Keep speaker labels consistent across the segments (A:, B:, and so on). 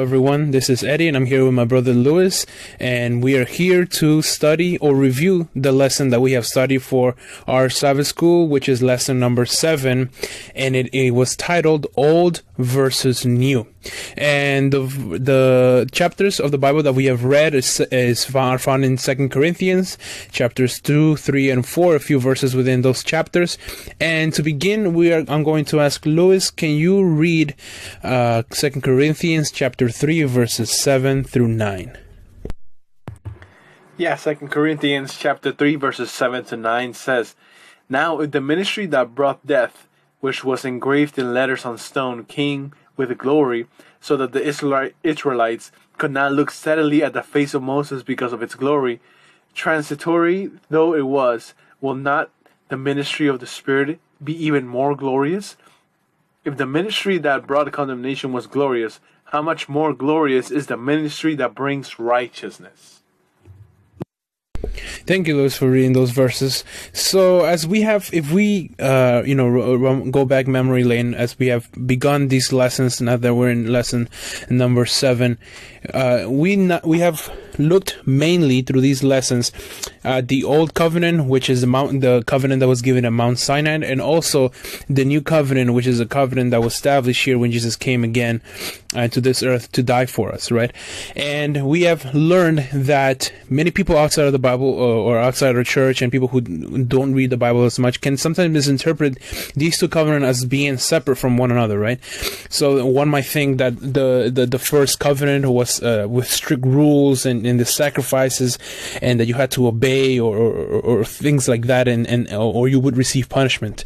A: everyone. This is Eddie, and I'm here with my brother Lewis, and we are here to study or review the lesson that we have studied for our Sabbath school, which is lesson number seven, and it, it was titled Old versus New. And the the chapters of the Bible that we have read is, is found, in Second Corinthians, chapters two, three, and four. A few verses within those chapters. And to begin, we are. I'm going to ask Lewis, can you read uh, Second Corinthians chapter three, verses seven through nine?
B: Yeah, Second Corinthians chapter three, verses seven to nine says, "Now if the ministry that brought death, which was engraved in letters on stone, came." With glory, so that the Israelites could not look steadily at the face of Moses because of its glory. Transitory though it was, will not the ministry of the Spirit be even more glorious? If the ministry that brought condemnation was glorious, how much more glorious is the ministry that brings righteousness?
A: Thank you, Lewis, for reading those verses. So, as we have, if we, uh, you know, go back memory lane, as we have begun these lessons, now that we're in lesson number seven, uh, we not, we have looked mainly through these lessons at the old covenant, which is the mount, the covenant that was given at Mount Sinai, and also the new covenant, which is a covenant that was established here when Jesus came again uh, to this earth to die for us, right? And we have learned that many people outside of the Bible or, or outside of church and people who don't read the Bible as much can sometimes misinterpret these two covenants as being separate from one another, right? So one might think that the the, the first covenant was uh, with strict rules and, and the sacrifices, and that you had to obey or, or, or things like that, and, and or you would receive punishment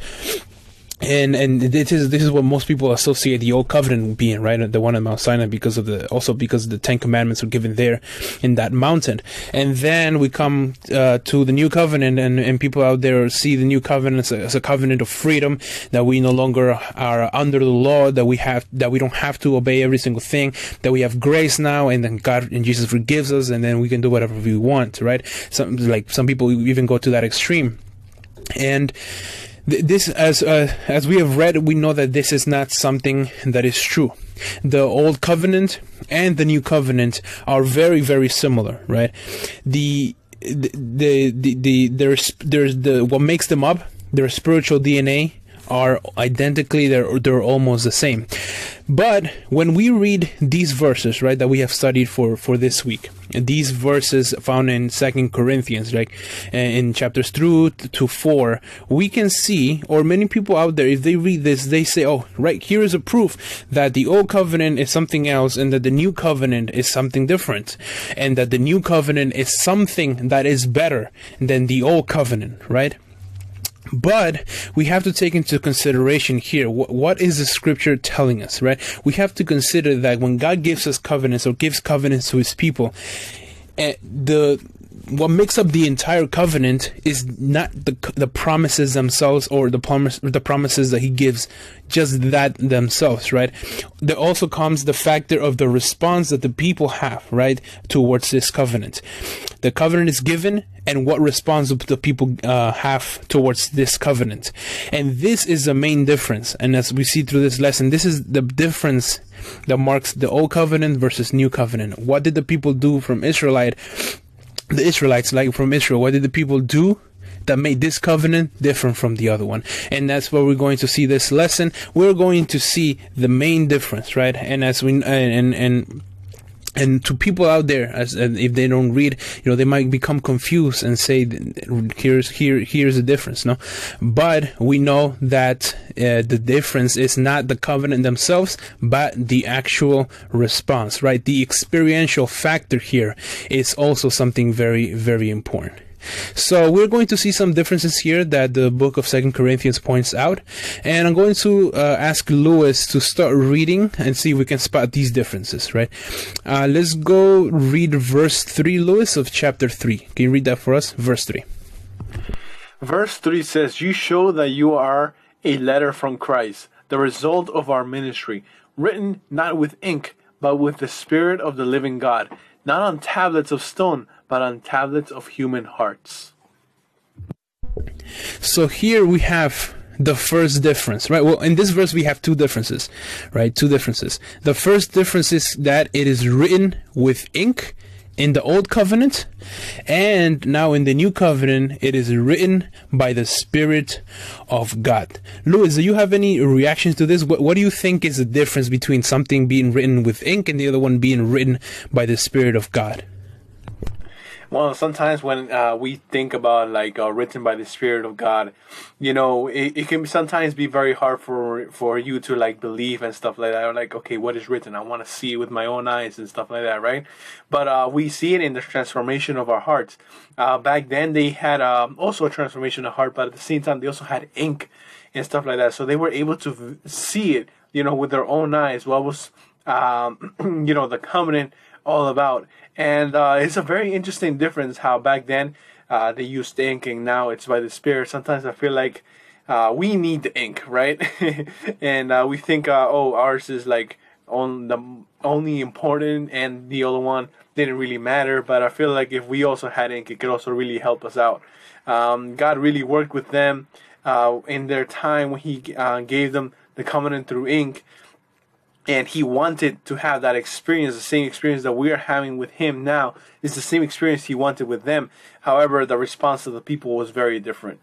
A: and and this is this is what most people associate the old covenant being right? The one at mount sinai because of the also because the ten commandments were given there in that mountain. And then we come uh, to the new covenant and, and people out there see the new covenant as a, as a, covenant of freedom that we no longer are under the law that we have that we don't have to obey every single thing that we have grace now and then god and jesus forgives us and then we can do whatever we want right? Some like some people even go to that extreme. And this as uh, as we have read we know that this is not something that is true. The old covenant and the new covenant are very very similar right? The the the, the, the there's there's the what makes them up their spiritual dna are identically they're they're almost the same. But when we read these verses right that we have studied for for this week these verses found in second corinthians like uh, in chapters 2 to 4 we can see or many people out there if they read this they say oh right here is a proof that the old covenant is something else and that the new covenant is something different and that the new covenant is something that is better than the old covenant right but we have to take into consideration here what, what is the scripture telling us, right? We have to consider that when God gives us covenants or gives covenants to his people, uh, the what makes up the entire covenant is not the the promises themselves or the promise the promises that he gives just that themselves right? There also comes the factor of the response that the people have right towards this covenant. The covenant is given and what response the people uh, have towards this covenant. And this is the main difference. And as we see through this lesson this is the difference that marks the old covenant versus new covenant. What did the people do from israelite the Israelites, like from Israel, what did the people do? that made this covenant different from the other one. And that's where we're going to see this lesson. We're going to see the main difference, right? And as we and and and to people out there as if they don't read you know they might become confused and say here's here here's the difference no? But we know that uh, the difference is not the covenant themselves but the actual response right? The experiential factor here is also something very very important so we're going to see some differences here that the book of Second Corinthians points out, and I'm going to uh, ask Lewis to start reading and see if we can spot these differences. Right? Uh, let's go read verse three, Lewis, of chapter three. Can you read that for us? Verse three.
B: Verse three says, "You show that you are a letter from Christ, the result of our ministry, written not with ink." But with the Spirit of the living God, not on tablets of stone, but on tablets of human hearts.
A: So here we have the first difference, right? Well, in this verse, we have two differences, right? Two differences. The first difference is that it is written with ink in the old covenant, and now in the new covenant, it is written by the Spirit of God. Louis, do you have any reactions to this? What, what do you think is the difference between something being written with ink and the other one being written by the Spirit of God?
B: Well, sometimes when uh, we think about like uh, written by the Spirit of God, you know, it, it can sometimes be very hard for for you to like believe and stuff like that. Or like, okay, what is written? I want to see it with my own eyes and stuff like that, right? But uh, we see it in the transformation of our hearts. Uh, back then, they had um, also a transformation of heart, but at the same time, they also had ink and stuff like that. So they were able to see it, you know, with their own eyes. What was, um, you know, the covenant all about. And uh, it's a very interesting difference how back then uh, they used ink and now it's by the Spirit. Sometimes I feel like uh, we need the ink, right? and uh, we think, uh, oh, ours is like on the only important and the other one didn't really matter. But I feel like if we also had ink, it could also really help us out. Um, God really worked with them uh, in their time when He gave them the covenant through ink and he wanted to have that experience the same experience that we are having with him now is the same experience he wanted with them. However the response of the people was very different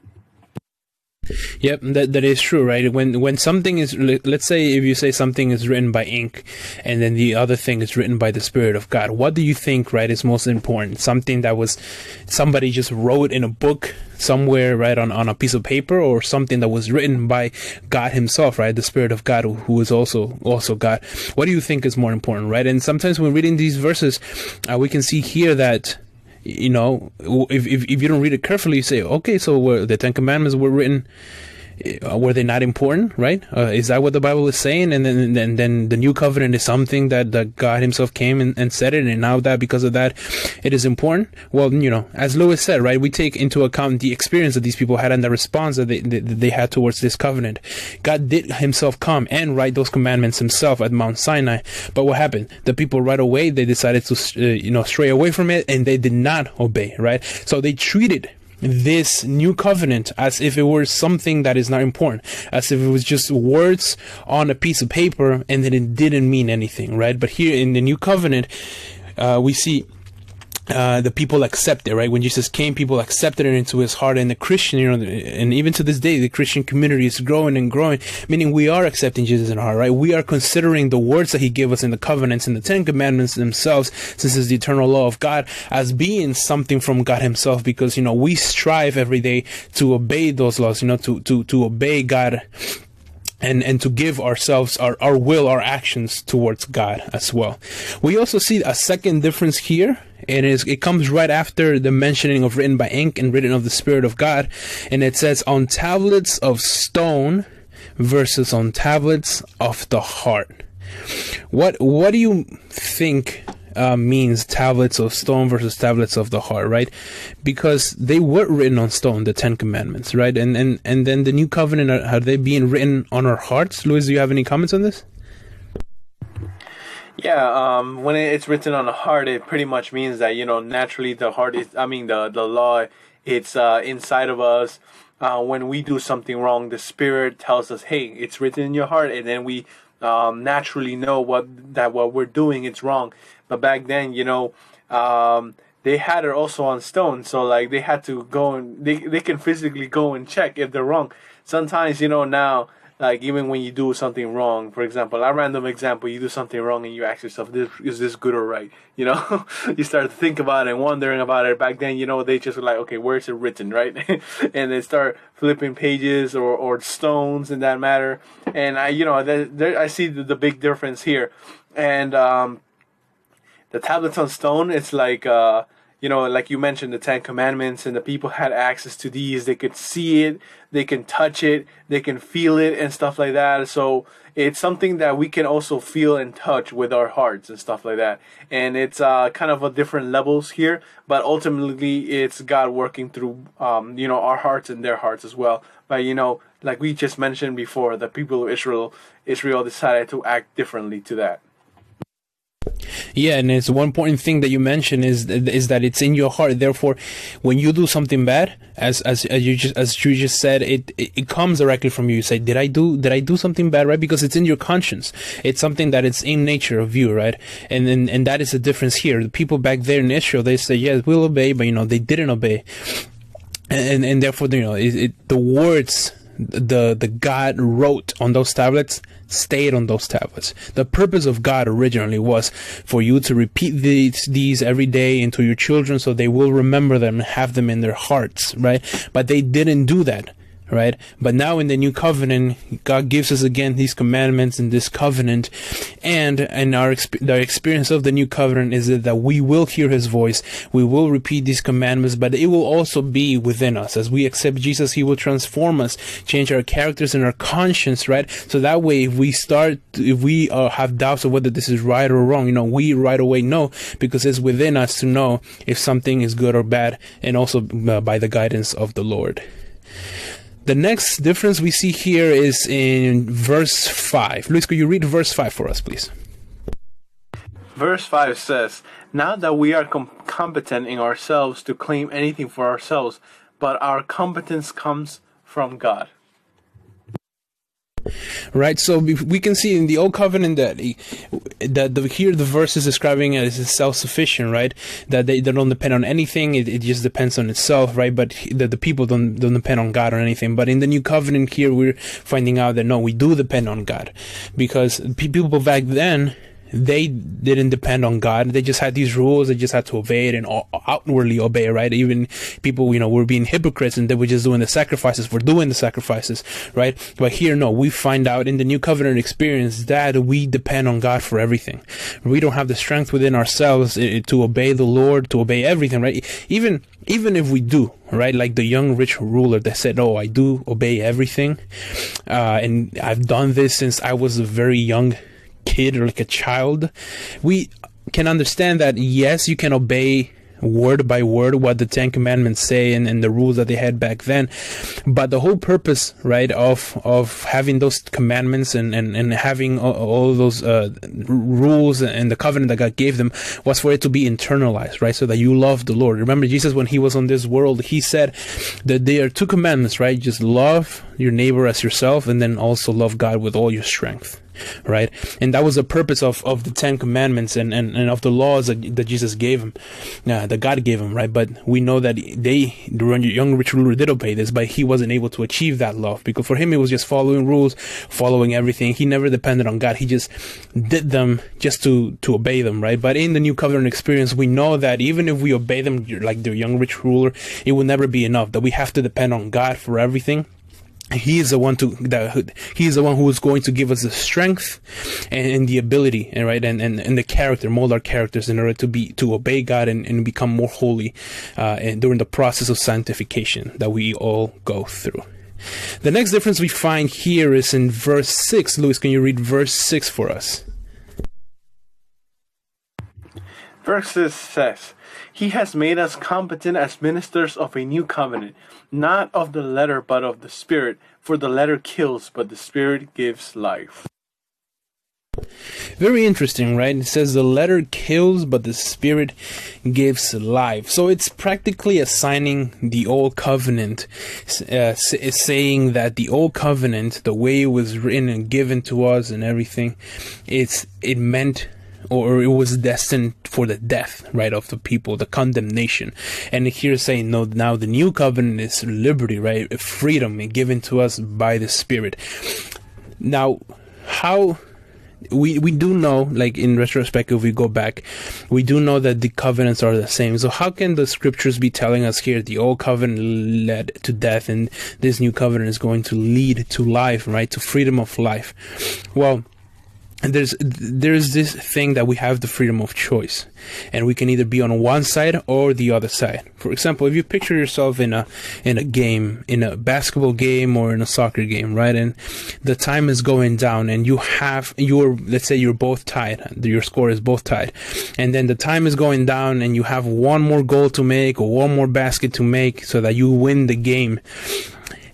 A: Yep, that that is true, right? When when something is, let's say, if you say something is written by ink, and then the other thing is written by the Spirit of God, what do you think, right, is most important? Something that was somebody just wrote in a book somewhere, right, on on a piece of paper, or something that was written by God Himself, right, the Spirit of God, who is also also God. What do you think is more important, right? And sometimes when reading these verses, uh, we can see here that you know, if, if, if you don't read it carefully, you say, okay, so the Ten Commandments were written were they not important? Right? Uh, is that what the Bible is saying? And then, then, then the new covenant is something that, that God Himself came and, and said it, and now that because of that, it is important. Well, you know, as Lewis said, right, we take into account the experience that these people had and the response that they, that they had towards this covenant. God did Himself come and write those commandments Himself at Mount Sinai. But what happened? The people right away they decided to, uh, you know, stray away from it, and they did not obey. Right? So they treated this new covenant as if it were something that is not important, as if it was just words on a piece of paper and that it didn't mean anything, right? But here in the new covenant, uh, we see uh, the people accept it, right? When Jesus came, people accepted it into his heart, and the Christian, you know, and even to this day, the Christian community is growing and growing. Meaning, we are accepting Jesus in our heart, right? We are considering the words that He gave us in the covenants and the Ten Commandments themselves, since it's the eternal law of God, as being something from God Himself, because you know we strive every day to obey those laws, you know, to to to obey God and and to give ourselves our, our will our actions towards god as well. We also see a second difference here. And it is it comes right after the mentioning of written by ink and written of the spirit of god. And it says on tablets of stone versus on tablets of the heart. What what do you think uh, means tablets of stone versus tablets of the heart, right? Because they were written on stone, the Ten Commandments, right? And and and then the New Covenant are, are they being written on our hearts? Louis, do you have any comments on this?
B: Yeah, um, when it's written on the heart, it pretty much means that you know naturally the heart is. I mean, the the law, it's uh, inside of us. Uh, when we do something wrong, the Spirit tells us, "Hey, it's written in your heart," and then we um, naturally know what that what we're doing is wrong. But back then, you know, um, they had it also on stone, so like they had to go and they they can physically go and check if they're wrong. Sometimes, you know, now like even when you do something wrong, for example, a random example, you do something wrong and you ask yourself, this, is this good or right? You know, you start to think about it and wondering about it. Back then, you know, they just were like, okay, where is it written, right? and they start flipping pages or, or stones in that matter. And I, you know, there, there I see the, the big difference here. And, um, the tablets on stone, it's like, uh, you know, like you mentioned, the Ten Commandments, and the people had access to these. They could see it, they can touch it, they can feel it, and stuff like that. So it's something that we can also feel and touch with our hearts and stuff like that. And it's uh, kind of a different levels here, but ultimately it's God working through, um, you know, our hearts and their hearts as well. But you know, like we just mentioned before, the people of Israel, Israel decided to act differently to that.
A: Yeah, and it's one important thing that you mentioned is is that it's in your heart. Therefore, when you do something bad, as as, as you just as you just said, it, it, it comes directly from you. You say, "Did I do did I do something bad?" Right? Because it's in your conscience. It's something that it's in nature of you, right? And and, and that is the difference here. The people back there in Israel, they say, "Yes, we'll obey," but you know they didn't obey, and and therefore you know it, it, the words the the God wrote on those tablets stayed on those tablets. The purpose of God originally was for you to repeat these, these every day into your children so they will remember them and have them in their hearts, right? But they didn't do that right? But now in the new covenant, God gives us again these commandments in this covenant, and and our the experience of the new covenant is that, that we will hear His voice, we will repeat these commandments, but it will also be within us as we accept Jesus. He will transform us, change our characters and our conscience, right? So that way, if we start, if we uh, have doubts of whether this is right or wrong, you know, we right away know because it's within us to know if something is good or bad, and also uh, by the guidance of the Lord. The next difference we see here is in verse 5. Luis, could you read verse 5 for us, please?
B: Verse 5 says, Not that we are com- competent in ourselves to claim anything for ourselves, but our competence comes from God.
A: Right, so we can see in the old covenant that that the, here the verse is describing it as self-sufficient, right? That they, they don't depend on anything; it, it just depends on itself, right? But that the people don't don't depend on God or anything. But in the new covenant, here we're finding out that no, we do depend on God, because people back then they didn't depend on God. They just had these rules. They just had to obey it and outwardly obey, right? Even people, you know, were being hypocrites and they were just doing the sacrifices for doing the sacrifices, right? But here, no, we find out in the new covenant experience that we depend on God for everything. We don't have the strength within ourselves eh, to obey the Lord, to obey everything, right? Even, even if we do, right? Like the young rich ruler that said, "Oh, I do obey everything, uh, and I've done this since I was a very young kid or like a child, we can understand that yes, you can obey word by word what the Ten Commandments say and, and the rules that they had back then. But the whole purpose, right, of of having those commandments and, and, and having all, all those uh, rules and the covenant that God gave them was for it to be internalized, right? So that you love the Lord. Remember, Jesus, when he was on this world, he said that there are two commandments, right? Just love your neighbor as yourself and then also love God with all your strength right? And that was the purpose of, of the Ten Commandments and, and, and of the laws that, that Jesus gave him, uh, that God gave him, right? But we know that they, the young rich ruler did obey this, but he wasn't able to achieve that love because for him it was just following rules, following everything. He never depended on God. He just did them just to, to obey them, right? But in the new covenant experience, we know that even if we obey them like the young rich ruler, it will never be enough, that we have to depend on God for everything he is the one to that he is the one who is going to give us the strength and, and the ability and right and, and, and the character mold our characters in order to be to obey god and, and become more holy uh, and during the process of sanctification that we all go through. The next difference we find here is in verse 6 luis can you read verse 6 for us
B: verse 6 says he has made us competent as ministers of a new covenant, not of the letter, but of the Spirit. For the letter kills, but the Spirit gives life.
A: Very interesting, right? It says the letter kills, but the spirit gives life. So it's practically assigning the old covenant, uh, saying that the old covenant, the way it was written and given to us and everything, it's it meant or it was destined for the death, right, of the people, the condemnation. And here saying, no, now the new covenant is liberty, right, freedom given to us by the Spirit. Now, how we we do know, like in retrospect, if we go back, we do know that the covenants are the same. So how can the scriptures be telling us here the old covenant led to death, and this new covenant is going to lead to life, right, to freedom of life? Well, and there's there's this thing that we have the freedom of choice and we can either be on one side or the other side. For example if you picture yourself in a in a game in a basketball game or in a soccer game right and the time is going down and you have you're let's say you're both tied your score is both tied and then the time is going down and you have one more goal to make or one more basket to make so that you win the game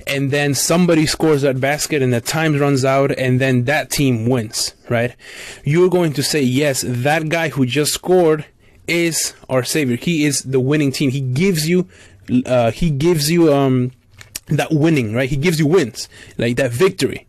A: and then somebody scores that basket and the time runs out and then that team wins, right? You're going to say, yes, that guy who just scored is our savior. He is the winning team. He gives you, uh, he gives you, um, that winning, right? He gives you wins, like that victory.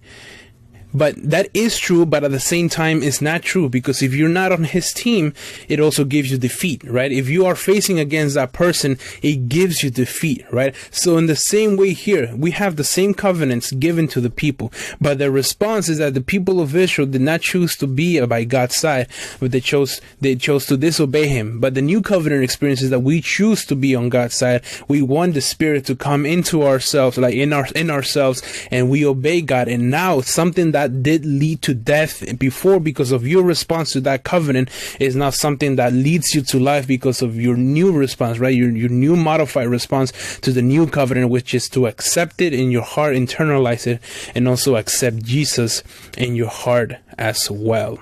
A: But that is true, but at the same time, it's not true because if you're not on his team, it also gives you defeat, right? If you are facing against that person, it gives you defeat, right? So in the same way here, we have the same covenants given to the people, but the response is that the people of Israel did not choose to be by God's side, but they chose, they chose to disobey him. But the new covenant experience is that we choose to be on God's side. We want the spirit to come into ourselves, like in our, in ourselves, and we obey God. And now something that that did lead to death before because of your response to that covenant is now something that leads you to life because of your new response, right? Your, your new modified response to the new covenant, which is to accept it in your heart, internalize it, and also accept Jesus in your heart as well.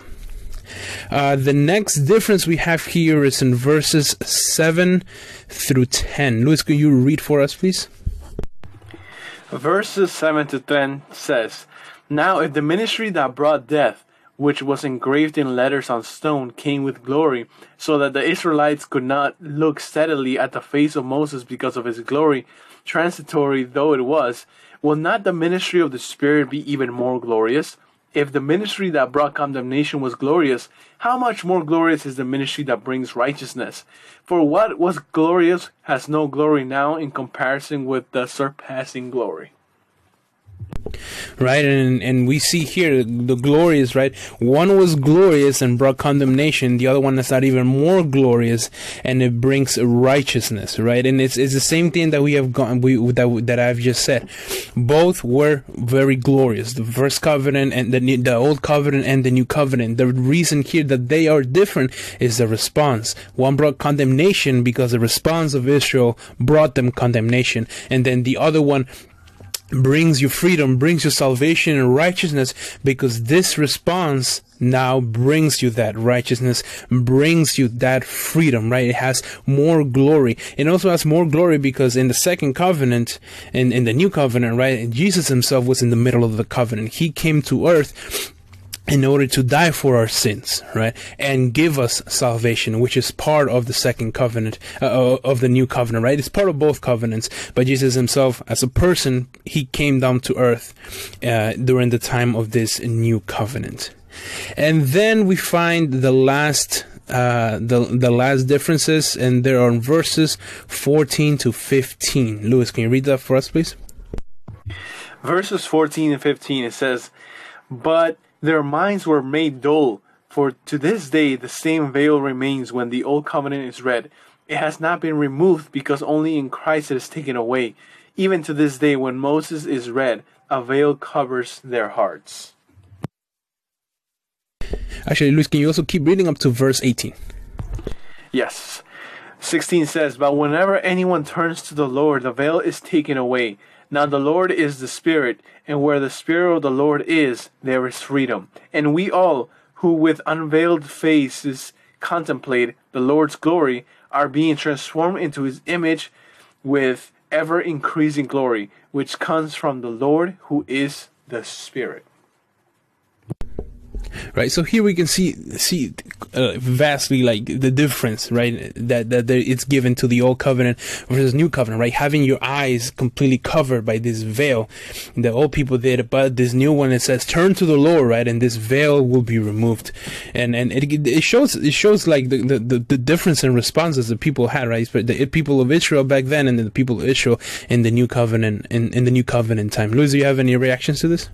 A: Uh, the next difference we have here is in verses 7 through 10. Luis, can you read for us, please?
B: Verses 7 to 10 says, now, if the ministry that brought death, which was engraved in letters on stone, came with glory, so that the Israelites could not look steadily at the face of Moses because of his glory, transitory though it was, will not the ministry of the Spirit be even more glorious? If the ministry that brought condemnation was glorious, how much more glorious is the ministry that brings righteousness? For what was glorious has no glory now in comparison with the surpassing glory
A: right? And and we see here the glorious right? One was glorious and brought condemnation. The other one is not even more glorious and it brings righteousness right? And it's, it's the same thing that we have gone we that, that i've just said. Both were very glorious. The first covenant and the the old covenant and the new covenant. The reason here that they are different is the response. One brought condemnation because the response of israel brought them condemnation. And then the other one brings you freedom, brings you salvation and righteousness because this response now brings you that righteousness, brings you that freedom, right? It has more glory. It also has more glory because in the second covenant, in, in the new covenant, right? Jesus himself was in the middle of the covenant. He came to earth in order to die for our sins, right? And give us salvation, which is part of the second covenant, uh, uh, of the new covenant, right? It's part of both covenants. But Jesus himself, as a person, he came down to earth, uh, during the time of this new covenant. And then we find the last, uh, the, the last differences, and there are verses 14 to 15. Lewis, can you read that for us, please?
B: Verses 14 and 15, it says, But their minds were made dull, for to this day the same veil remains when the old covenant is read. It has not been removed because only in Christ it is taken away. Even to this day, when Moses is read, a veil covers their hearts.
A: Actually, Luis, can you also keep reading up to verse 18?
B: Yes. 16 says, But whenever anyone turns to the Lord, the veil is taken away. Now the Lord is the Spirit, and where the Spirit of the Lord is, there is freedom. And we all, who with unveiled faces contemplate the Lord's glory, are being transformed into his image with ever increasing glory, which comes from the Lord who is the Spirit
A: right? So here we can see see uh, vastly like the difference, right? That that it's given to the old covenant versus new covenant, right? Having your eyes completely covered by this veil, the old people did, but this new one it says turn to the Lord, right? And this veil will be removed, and and it, it shows it shows like the, the the difference in responses the people had, right? But the people of Israel back then and the people of Israel in the new covenant in in the new covenant time. Luis, do you have any reactions to this?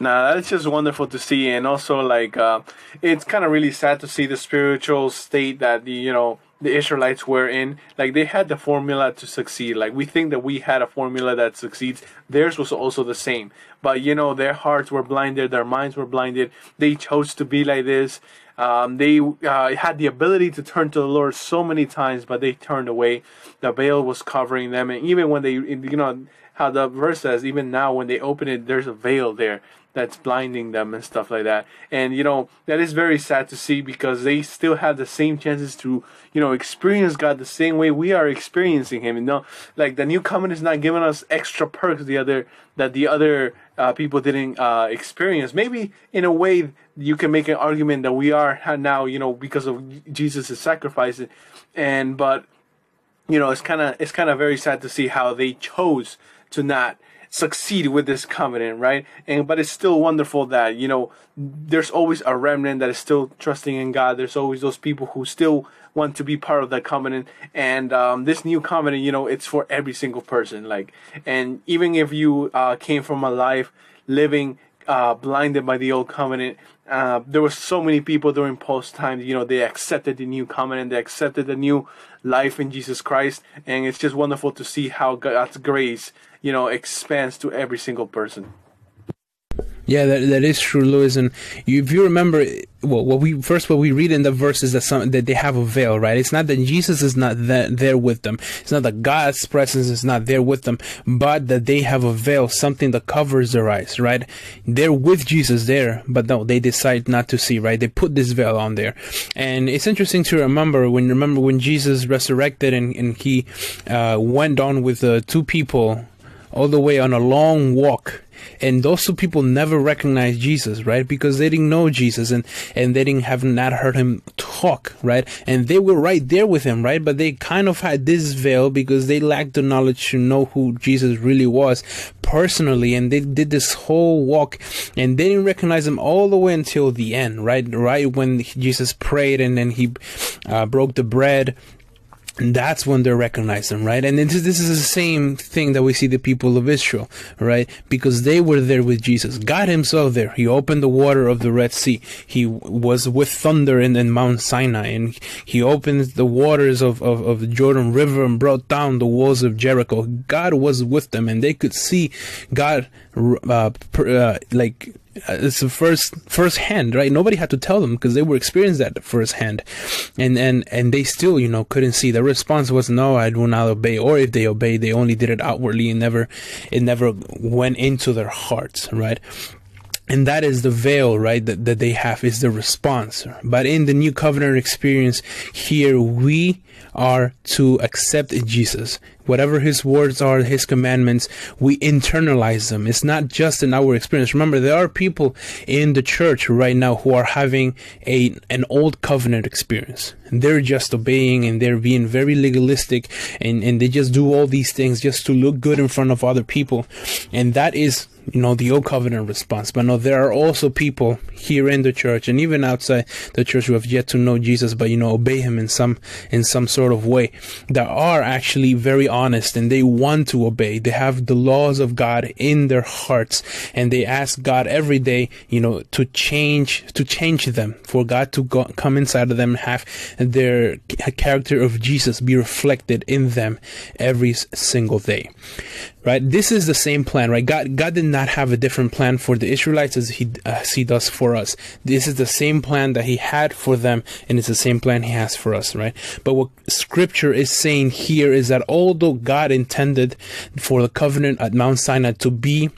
B: Nah, that's just wonderful to see, and also like uh, it's kind of really sad to see the spiritual state that the you know the Israelites were in. Like they had the formula to succeed. Like we think that we had a formula that succeeds. Theirs was also the same, but you know their hearts were blinded, their minds were blinded. They chose to be like this. Um, they uh, had the ability to turn to the Lord so many times, but they turned away. The veil was covering them, and even when they, you know, how the verse says, even now when they open it, there's a veil there that's blinding them and stuff like that. And you know that is very sad to see because they still have the same chances to you know experience God the same way we are experiencing Him. You know, like the new covenant is not giving us extra perks the other that the other uh, people didn't uh, experience. Maybe in a way you can make an argument that we are now, you know, because of Jesus' sacrifice, and but you know it's kind of it's kind of very sad to see how they chose to not succeed with this covenant, right? And but it's still wonderful that you know there's always a remnant that is still trusting in God. There's always those people who still want to be part of that covenant. And um, this new covenant, you know, it's for every single person. Like, and even if you uh, came from a life living uh, blinded by the old covenant. Uh, there were so many people during post times, you know, they accepted the new covenant, they accepted the new life in Jesus Christ, and it's just wonderful to see how God's grace, you know, expands to every single person.
A: Yeah, that, that is true, Louis. And you, if you remember, well, what we first what we read in the verses that some that they have a veil, right? It's not that Jesus is not that, there with them. It's not that God's presence is not there with them, but that they have a veil, something that covers their eyes, right? They're with Jesus there, but no, they decide not to see, right? They put this veil on there, and it's interesting to remember when remember when Jesus resurrected and and he uh, went on with uh, two people all the way on a long walk and those two people never recognized Jesus, right? Because they didn't know Jesus and, and they didn't have not heard him talk, right? And they were right there with him, right? But they kind of had this veil because they lacked the knowledge to know who Jesus really was personally. And they did this whole walk and they didn't recognize him all the way until the end, right? Right when Jesus prayed and then he uh, broke the bread and that's when they recognize them, right? And this, this is the same thing that we see the people of Israel, right? Because they were there with Jesus. God himself there. He opened the water of the Red Sea. He was with thunder in, in Mount Sinai and he opened the waters of, of, of the Jordan River and brought down the walls of Jericho. God was with them and they could see God, uh, uh, like, Uh, it's the first first hand right? Nobody had to tell them because they were experiencing that first hand. And and and they still you know couldn't see. The response was no i do not obey. Or if they obeyed they only did it outwardly and never it never went into their hearts right and that is the veil right that, that they have is the response. But in the new covenant experience here we are to accept jesus. Whatever his words are his commandments we internalize them. It's not just in our experience. Remember there are people in the church right now who are having a an old covenant experience. They're just obeying and they're being very legalistic and, and they just do all these things just to look good in front of other people. And that is you know, the old covenant response. But no, there are also people here in the church and even outside the church who have yet to know Jesus, but you know, obey him in some, in some sort of way that are actually very honest and they want to obey. They have the laws of God in their hearts and they ask God every day, you know, to change, to change them for God to go, come inside of them and have their character of Jesus be reflected in them every single day right? This is the same plan, right? God, God did not have a different plan for the Israelites as he, as he does for us. This is the same plan that he had for them, and it's the same plan he has for us, right? But what scripture is saying here is that although God intended for the covenant at Mount Sinai to be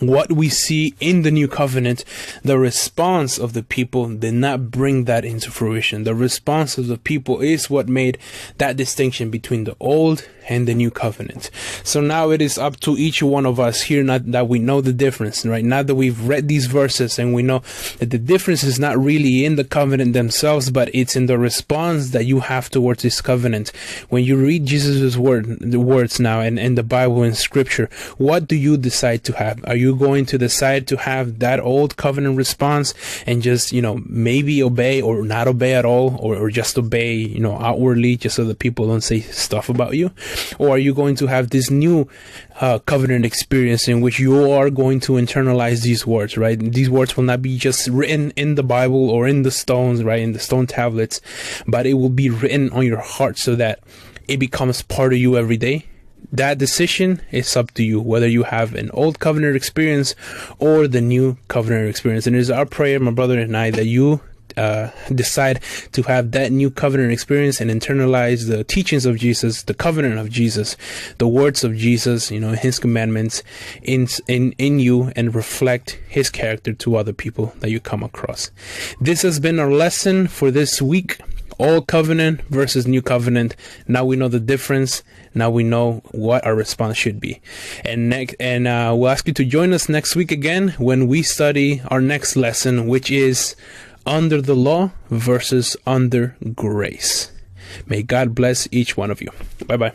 A: what we see in the new covenant, the response of the people did not bring that into fruition. The response of the people is what made that distinction between the old and the new covenant. So now it is up to each one of us here not that we know the difference, right? Now that we've read these verses and we know that the difference is not really in the covenant themselves, but it's in the response that you have towards this covenant. When you read Jesus' word, the words now and in the Bible and scripture, what do you decide to have? Are you going to decide to have that old covenant response and just, you know, maybe obey or not obey at all or, or just obey, you know, outwardly just so that people don't say stuff about you? Or are you going to have this new uh, covenant experience in which you are going to internalize these words, right? These words will not be just written in the Bible or in the stones, right? In the stone tablets, but it will be written on your heart so that it becomes part of you every day that decision is up to you whether you have an old covenant experience or the new covenant experience and it is our prayer my brother and i that you uh, decide to have that new covenant experience and internalize the teachings of Jesus, the covenant of Jesus, the words of Jesus, you know, His commandments in in in you, and reflect His character to other people that you come across. This has been our lesson for this week. Old covenant versus new covenant. Now we know the difference. Now we know what our response should be. And next, and uh, we'll ask you to join us next week again when we study our next lesson, which is under the law versus under grace. May God bless each one of you. Bye bye.